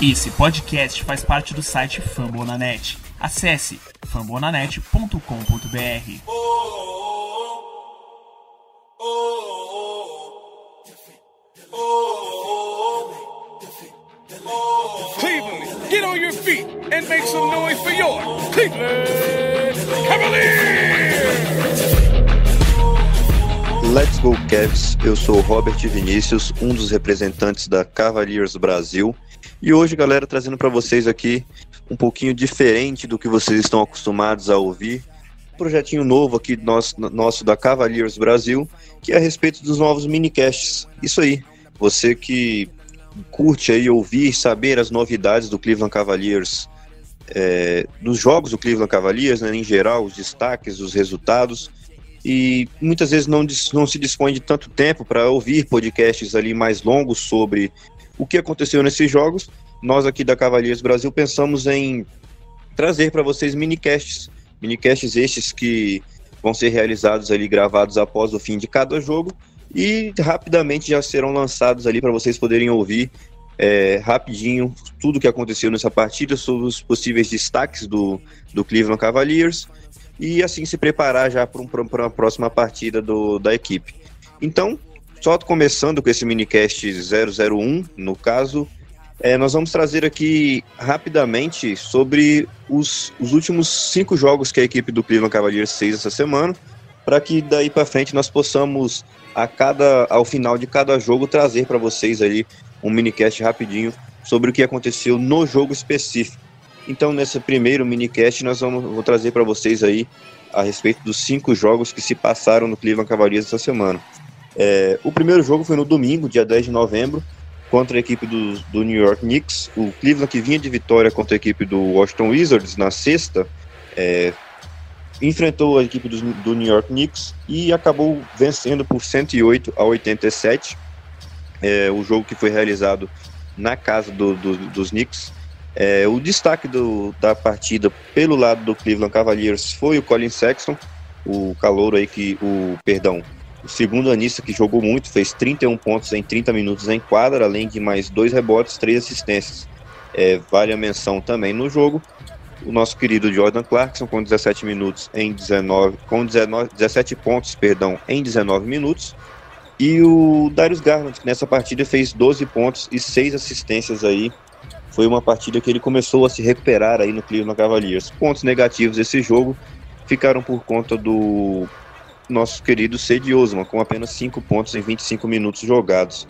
Esse podcast faz parte do site Fambonanet. Acesse fambonanet.com.br. Cleveland, get on your feet and make some noise for your Cleveland Cavaliers! Let's go Cavs, eu sou Robert Vinícius, um dos representantes da Cavaliers Brasil. E hoje, galera, trazendo para vocês aqui um pouquinho diferente do que vocês estão acostumados a ouvir. Um projetinho novo aqui nosso, nosso da Cavaliers Brasil, que é a respeito dos novos minicasts. Isso aí, você que curte aí ouvir, saber as novidades do Cleveland Cavaliers, é, dos jogos do Cleveland Cavaliers, né, em geral, os destaques, os resultados, e muitas vezes não, não se dispõe de tanto tempo para ouvir podcasts ali mais longos sobre o que aconteceu nesses jogos, nós aqui da Cavaliers Brasil pensamos em trazer para vocês minicasts, minicasts estes que vão ser realizados ali, gravados após o fim de cada jogo. E rapidamente já serão lançados ali para vocês poderem ouvir é, rapidinho tudo o que aconteceu nessa partida, sobre os possíveis destaques do, do Cleveland Cavaliers. E assim se preparar já para um, uma próxima partida do, da equipe. Então, só começando com esse minicast 001, no caso, é, nós vamos trazer aqui rapidamente sobre os, os últimos cinco jogos que a equipe do Cleveland Cavaliers fez essa semana, para que daí para frente nós possamos, a cada, ao final de cada jogo, trazer para vocês aí um minicast rapidinho sobre o que aconteceu no jogo específico. Então, nesse primeiro minicast, nós vamos vou trazer para vocês aí a respeito dos cinco jogos que se passaram no Cleveland Cavaliers essa semana. É, o primeiro jogo foi no domingo, dia 10 de novembro, contra a equipe do, do New York Knicks. O Cleveland, que vinha de vitória contra a equipe do Washington Wizards na sexta, é, enfrentou a equipe do, do, New York Knicks e acabou vencendo por 108 a 87. É, o jogo que foi realizado na casa do, do, dos Knicks. É, o destaque do, da partida pelo lado do Cleveland Cavaliers foi o Colin Sexton, o calouro aí que o perdão, o segundo anista que jogou muito, fez 31 pontos em 30 minutos em quadra, além de mais dois rebotes, três assistências. É, vale a menção também no jogo. O nosso querido Jordan Clarkson com 17 minutos em 19, com 19, 17 pontos, perdão, em 19 minutos. E o Darius Garland, que nessa partida fez 12 pontos e 6 assistências aí. Foi uma partida que ele começou a se recuperar aí no Cleveland Cavaliers. Pontos negativos desse jogo ficaram por conta do nosso querido Cedi Osman, com apenas 5 pontos em 25 minutos jogados.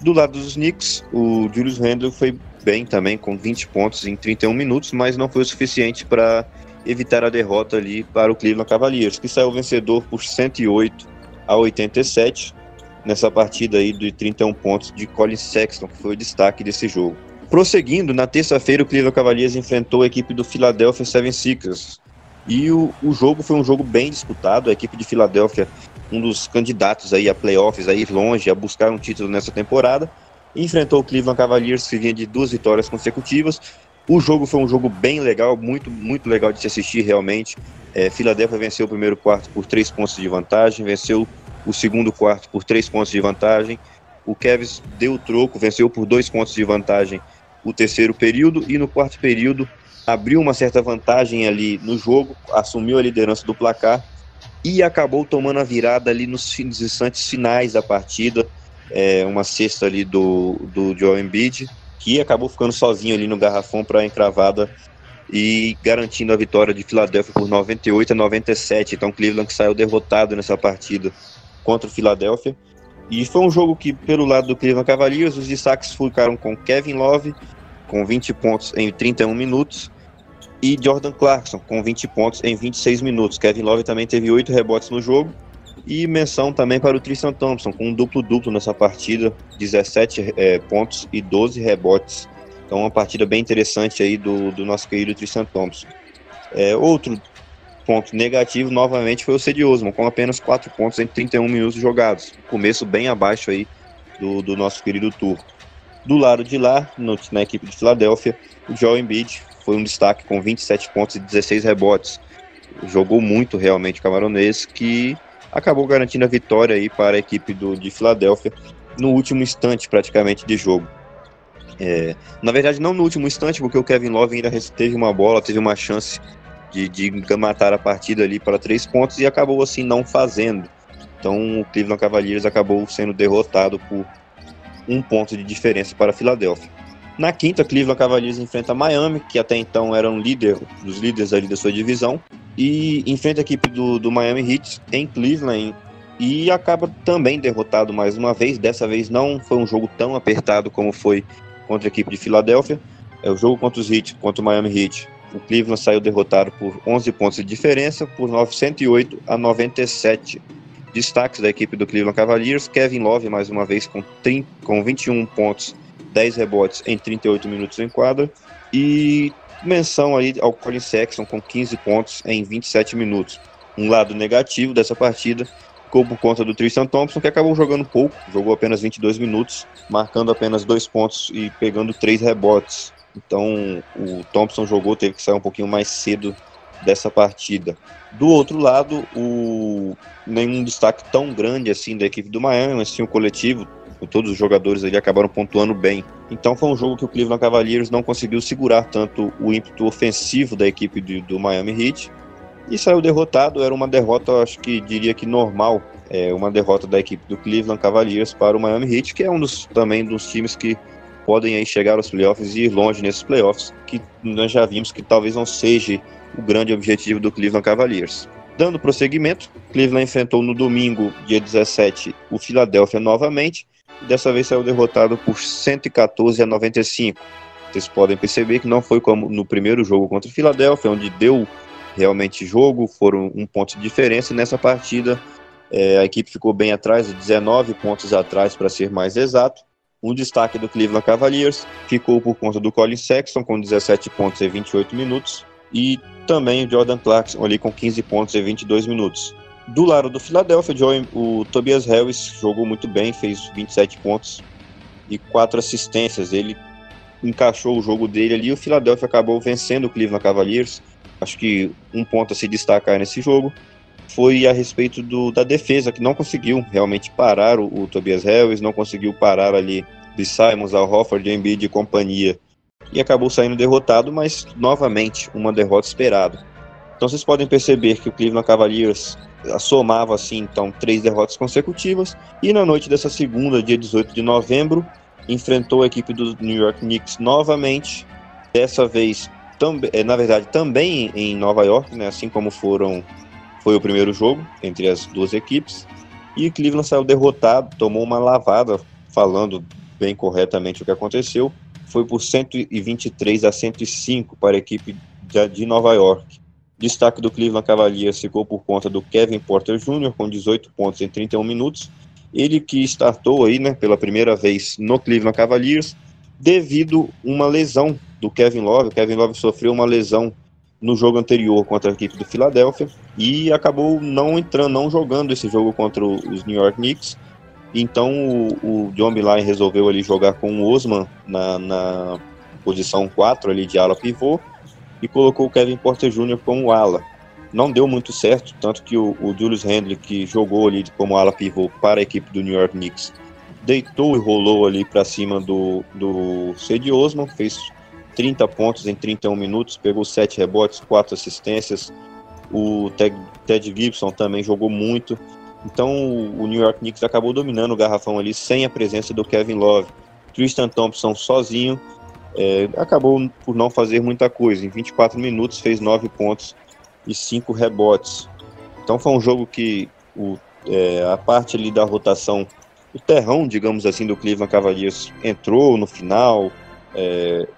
Do lado dos Knicks, o Julius Randle foi bem também, com 20 pontos em 31 minutos, mas não foi o suficiente para evitar a derrota ali para o Cleveland Cavaliers, que saiu vencedor por 108 a 87 nessa partida aí de 31 pontos de Colin Sexton, que foi o destaque desse jogo. Prosseguindo, na terça-feira o Cleveland Cavaliers enfrentou a equipe do Philadelphia 76ers, e o, o jogo foi um jogo bem disputado. A equipe de Filadélfia, um dos candidatos aí a playoffs, aí longe, a buscar um título nessa temporada, enfrentou o Cleveland Cavaliers, que vinha de duas vitórias consecutivas. O jogo foi um jogo bem legal, muito, muito legal de se assistir realmente. É, Filadélfia venceu o primeiro quarto por três pontos de vantagem, venceu o segundo quarto por três pontos de vantagem. O Cavs deu o troco, venceu por dois pontos de vantagem o terceiro período e no quarto período abriu uma certa vantagem ali no jogo, assumiu a liderança do placar e acabou tomando a virada ali nos instantes finais da partida, é, uma cesta ali do, do Joel Embiid, que acabou ficando sozinho ali no garrafão para a encravada e garantindo a vitória de Filadélfia por 98 a 97. Então Cleveland saiu derrotado nessa partida contra o Filadélfia. E foi um jogo que, pelo lado do Cleveland Cavaliers, os destaques ficaram com Kevin Love, com 20 pontos em 31 minutos, e Jordan Clarkson com 20 pontos em 26 minutos. Kevin Love também teve 8 rebotes no jogo. E menção também para o Tristan Thompson, com um duplo-duplo nessa partida, 17 é, pontos e 12 rebotes. Então, uma partida bem interessante aí do, do nosso querido Tristan Thompson. É, outro ponto negativo, novamente, foi o Cedi Osman, com apenas 4 pontos em 31 minutos jogados. Começo bem abaixo aí do, do nosso querido Turco. Do lado de lá, no, na equipe de Filadélfia, o Joel Embiid foi um destaque com 27 pontos e 16 rebotes. Jogou muito realmente o camaronês, que acabou garantindo a vitória aí para a equipe do, de Filadélfia no último instante praticamente de jogo. É, na verdade, não no último instante, porque o Kevin Love ainda teve uma bola, teve uma chance de, de matar a partida ali para três pontos e acabou assim não fazendo. Então o Cleveland Cavaliers acabou sendo derrotado por um ponto de diferença para a Filadélfia. Na quinta, Cleveland Cavaliers enfrenta Miami, que até então era um líder, dos líderes ali da sua divisão, e enfrenta a equipe do, do Miami Heat em Cleveland e acaba também derrotado mais uma vez. Dessa vez não foi um jogo tão apertado como foi contra a equipe de Filadélfia. É o jogo contra os Heat, contra o Miami Heat. O Cleveland saiu derrotado por 11 pontos de diferença, por 908 a 97. Destaques da equipe do Cleveland Cavaliers: Kevin Love, mais uma vez, com, 30, com 21 pontos 10 rebotes em 38 minutos em quadra. E menção aí ao Colin Sexton com 15 pontos em 27 minutos. Um lado negativo dessa partida ficou por conta do Tristan Thompson, que acabou jogando pouco, jogou apenas 22 minutos, marcando apenas dois pontos e pegando três rebotes. Então o Thompson jogou, teve que sair um pouquinho mais cedo dessa partida. Do outro lado, o nenhum destaque tão grande assim da equipe do Miami, mas sim o coletivo, todos os jogadores ali acabaram pontuando bem. Então foi um jogo que o Cleveland Cavaliers não conseguiu segurar tanto o ímpeto ofensivo da equipe do, do Miami Heat e saiu derrotado. Era uma derrota, acho que diria que normal, é uma derrota da equipe do Cleveland Cavaliers para o Miami Heat, que é um dos também dos times que podem aí chegar aos playoffs e ir longe nesses playoffs, que nós já vimos que talvez não seja o grande objetivo do Cleveland Cavaliers. Dando prosseguimento, Cleveland enfrentou no domingo, dia 17, o Philadelphia novamente, dessa vez saiu derrotado por 114 a 95. Vocês podem perceber que não foi como no primeiro jogo contra o Philadelphia, onde deu realmente jogo, foram um ponto de diferença. Nessa partida, é, a equipe ficou bem atrás, 19 pontos atrás, para ser mais exato. Um destaque do Cleveland Cavaliers ficou por conta do Colin Sexton, com 17 pontos em 28 minutos, e também o Jordan Clarkson ali com 15 pontos em 22 minutos. Do lado do Philadelphia, o Tobias Harris jogou muito bem, fez 27 pontos e quatro assistências. Ele encaixou o jogo dele ali o Philadelphia acabou vencendo o Cleveland Cavaliers. Acho que um ponto a se destacar nesse jogo foi a respeito do, da defesa, que não conseguiu realmente parar o, o Tobias Harris, não conseguiu parar ali de Simons, Al Hofford, Embiid e companhia. E acabou saindo derrotado, mas novamente uma derrota esperada. Então vocês podem perceber que o Cleveland Cavaliers somava assim então três derrotas consecutivas. E na noite dessa segunda, dia 18 de novembro, enfrentou a equipe do New York Knicks novamente, dessa vez também, na verdade também em Nova York, né, assim como foram foi o primeiro jogo entre as duas equipes. E Cleveland saiu derrotado, tomou uma lavada, falando bem corretamente o que aconteceu, foi por 123 a 105 para a equipe de Nova York. Destaque do Cleveland Cavaliers ficou por conta do Kevin Porter Jr., com 18 pontos em 31 minutos. Ele que startou aí, né, pela primeira vez no Cleveland Cavaliers, devido uma lesão do Kevin Love. O Kevin Love sofreu uma lesão no jogo anterior contra a equipe do Philadelphia e acabou não entrando, não jogando esse jogo contra os New York Knicks. Então o, o John Beeline resolveu ali jogar com o Osman na, na posição 4 ali de ala pivô e colocou o Kevin Porter Jr. como ala. Não deu muito certo, tanto que o, o Julius Randle, que jogou ali como ala pivô para a equipe do New York Knicks, deitou e rolou ali para cima do, do Cedi Osman, fez 30 pontos em 31 minutos, pegou 7 rebotes, 4 assistências. O Ted, Ted Gibson também jogou muito. Então o New York Knicks acabou dominando o garrafão ali sem a presença do Kevin Love. Tristan Thompson sozinho é, acabou por não fazer muita coisa. Em 24 minutos fez 9 pontos e 5 rebotes. Então foi um jogo que o, é, a parte ali da rotação, o terrão, digamos assim, do Cleveland Cavaliers entrou no final. É,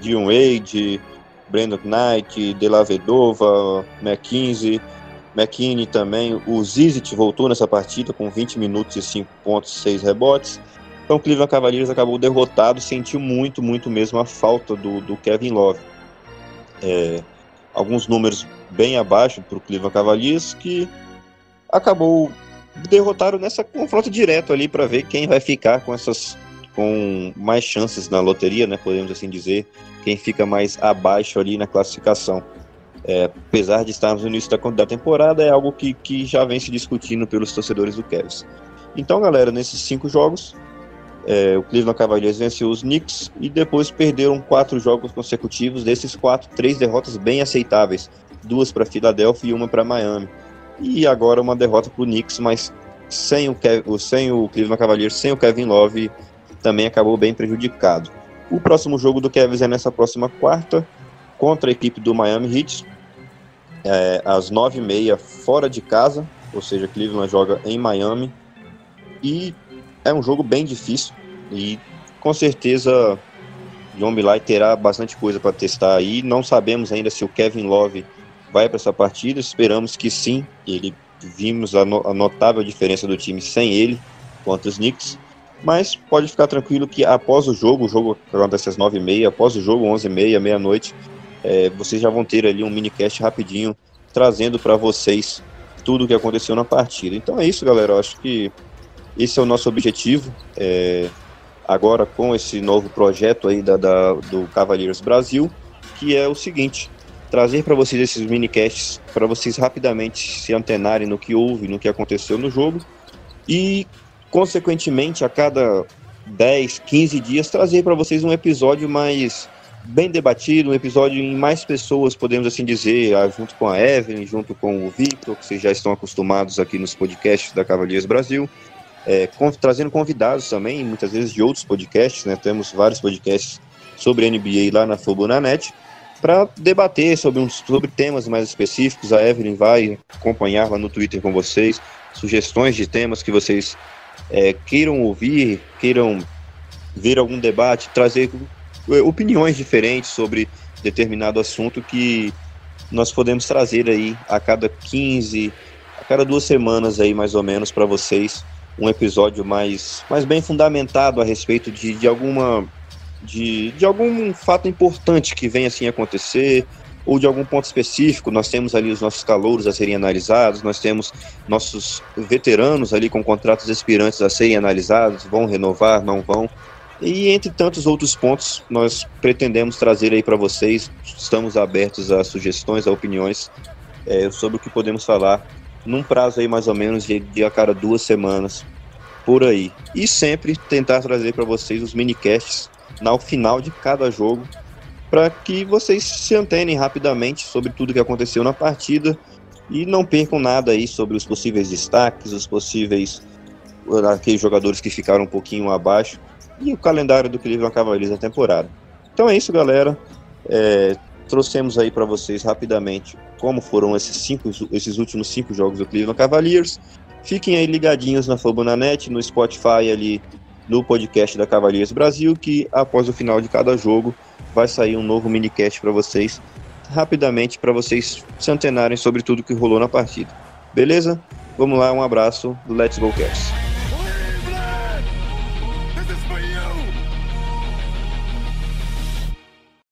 Dion Wade, Brandon Knight, De La Vedova, McKinsey, McKinney também. O Zizit voltou nessa partida com 20 minutos e 5 pontos e 6 rebotes. Então o Cleveland Cavaliers acabou derrotado, sentiu muito, muito mesmo a falta do, do Kevin Love. É, alguns números bem abaixo para o Cleveland Cavaliers que acabou derrotaram nessa confronto direto ali para ver quem vai ficar com essas com mais chances na loteria, né, podemos assim dizer, quem fica mais abaixo ali na classificação. É, apesar de estarmos no início da, da temporada, é algo que, que já vem se discutindo pelos torcedores do Cavs. Então, galera, nesses cinco jogos, é, o Cleveland Cavaliers venceu os Knicks e depois perderam quatro jogos consecutivos. Desses quatro, três derrotas bem aceitáveis, duas para Filadélfia e uma para Miami. E agora uma derrota para o Knicks, mas sem o, Kev, sem o Cleveland Cavaliers, sem o Kevin Love, também acabou bem prejudicado. O próximo jogo do Cavs é nessa próxima quarta contra a equipe do Miami Heat, é, às nove e meia fora de casa, ou seja, Cleveland joga em Miami e é um jogo bem difícil e com certeza John Bilay terá bastante coisa para testar aí. Não sabemos ainda se o Kevin Love vai para essa partida, esperamos que sim. Ele vimos a, no, a, notável diferença do time sem ele contra os Knicks. Mas pode ficar tranquilo que após o jogo, o jogo acontece às 9h30, após o jogo, 11h30, meia-noite, é, vocês já vão ter ali um minicast rapidinho trazendo para vocês tudo o que aconteceu na partida. Então é isso, galera. Eu acho que esse é o nosso objetivo. É, agora com esse novo projeto aí da, da, do Cavaliers Brasil, que é o seguinte: trazer para vocês esses minicasts para vocês rapidamente se antenarem no que houve, no que aconteceu no jogo e, consequentemente, a cada 10, 15 dias trazer para vocês um episódio mais bem debatido, um episódio em mais pessoas, podemos assim dizer, ah, junto com a Evelyn, junto com o Victor, que vocês já estão acostumados aqui nos podcasts da Cavaliers Brasil é, trazendo convidados também, muitas vezes de outros podcasts, né? Temos vários podcasts sobre NBA lá na Fobonanet para debater sobre, um, sobre temas mais específicos. A Evelyn vai acompanhar lá no Twitter com vocês, sugestões de temas que vocês é, queiram ouvir, queiram ver algum debate, trazer é, opiniões diferentes sobre determinado assunto que nós podemos trazer aí a cada 15, a cada duas semanas aí mais ou menos para vocês um episódio mais, mais bem fundamentado a respeito de, de alguma de, de algum fato importante que venha assim acontecer ou de algum ponto específico. Nós temos ali os nossos calouros a serem analisados, nós temos nossos veteranos ali com contratos expirantes a serem analisados, vão renovar, não vão. E entre tantos outros pontos, nós pretendemos trazer aí para vocês. Estamos abertos a sugestões, a opiniões é, sobre o que podemos falar num prazo aí mais ou menos de, de a cada duas semanas por aí. E sempre tentar trazer para vocês os minicasts no final de cada jogo para que vocês se antenem rapidamente sobre tudo que aconteceu na partida e não percam nada aí sobre os possíveis destaques, os possíveis aqueles jogadores que ficaram um pouquinho abaixo e o calendário do Cleveland Cavaliers na temporada. Então é isso, galera. É, trouxemos aí para vocês rapidamente como foram esses, cinco, esses últimos cinco jogos do Cleveland Cavaliers. Fiquem aí ligadinhos na Fobonanet, no Spotify ali, no podcast da Cavaliers Brasil, que após o final de cada jogo vai sair um novo minicast para vocês, rapidamente, para vocês se antenarem sobre tudo que rolou na partida. Beleza? Vamos lá, um abraço, Let's Go Cavs!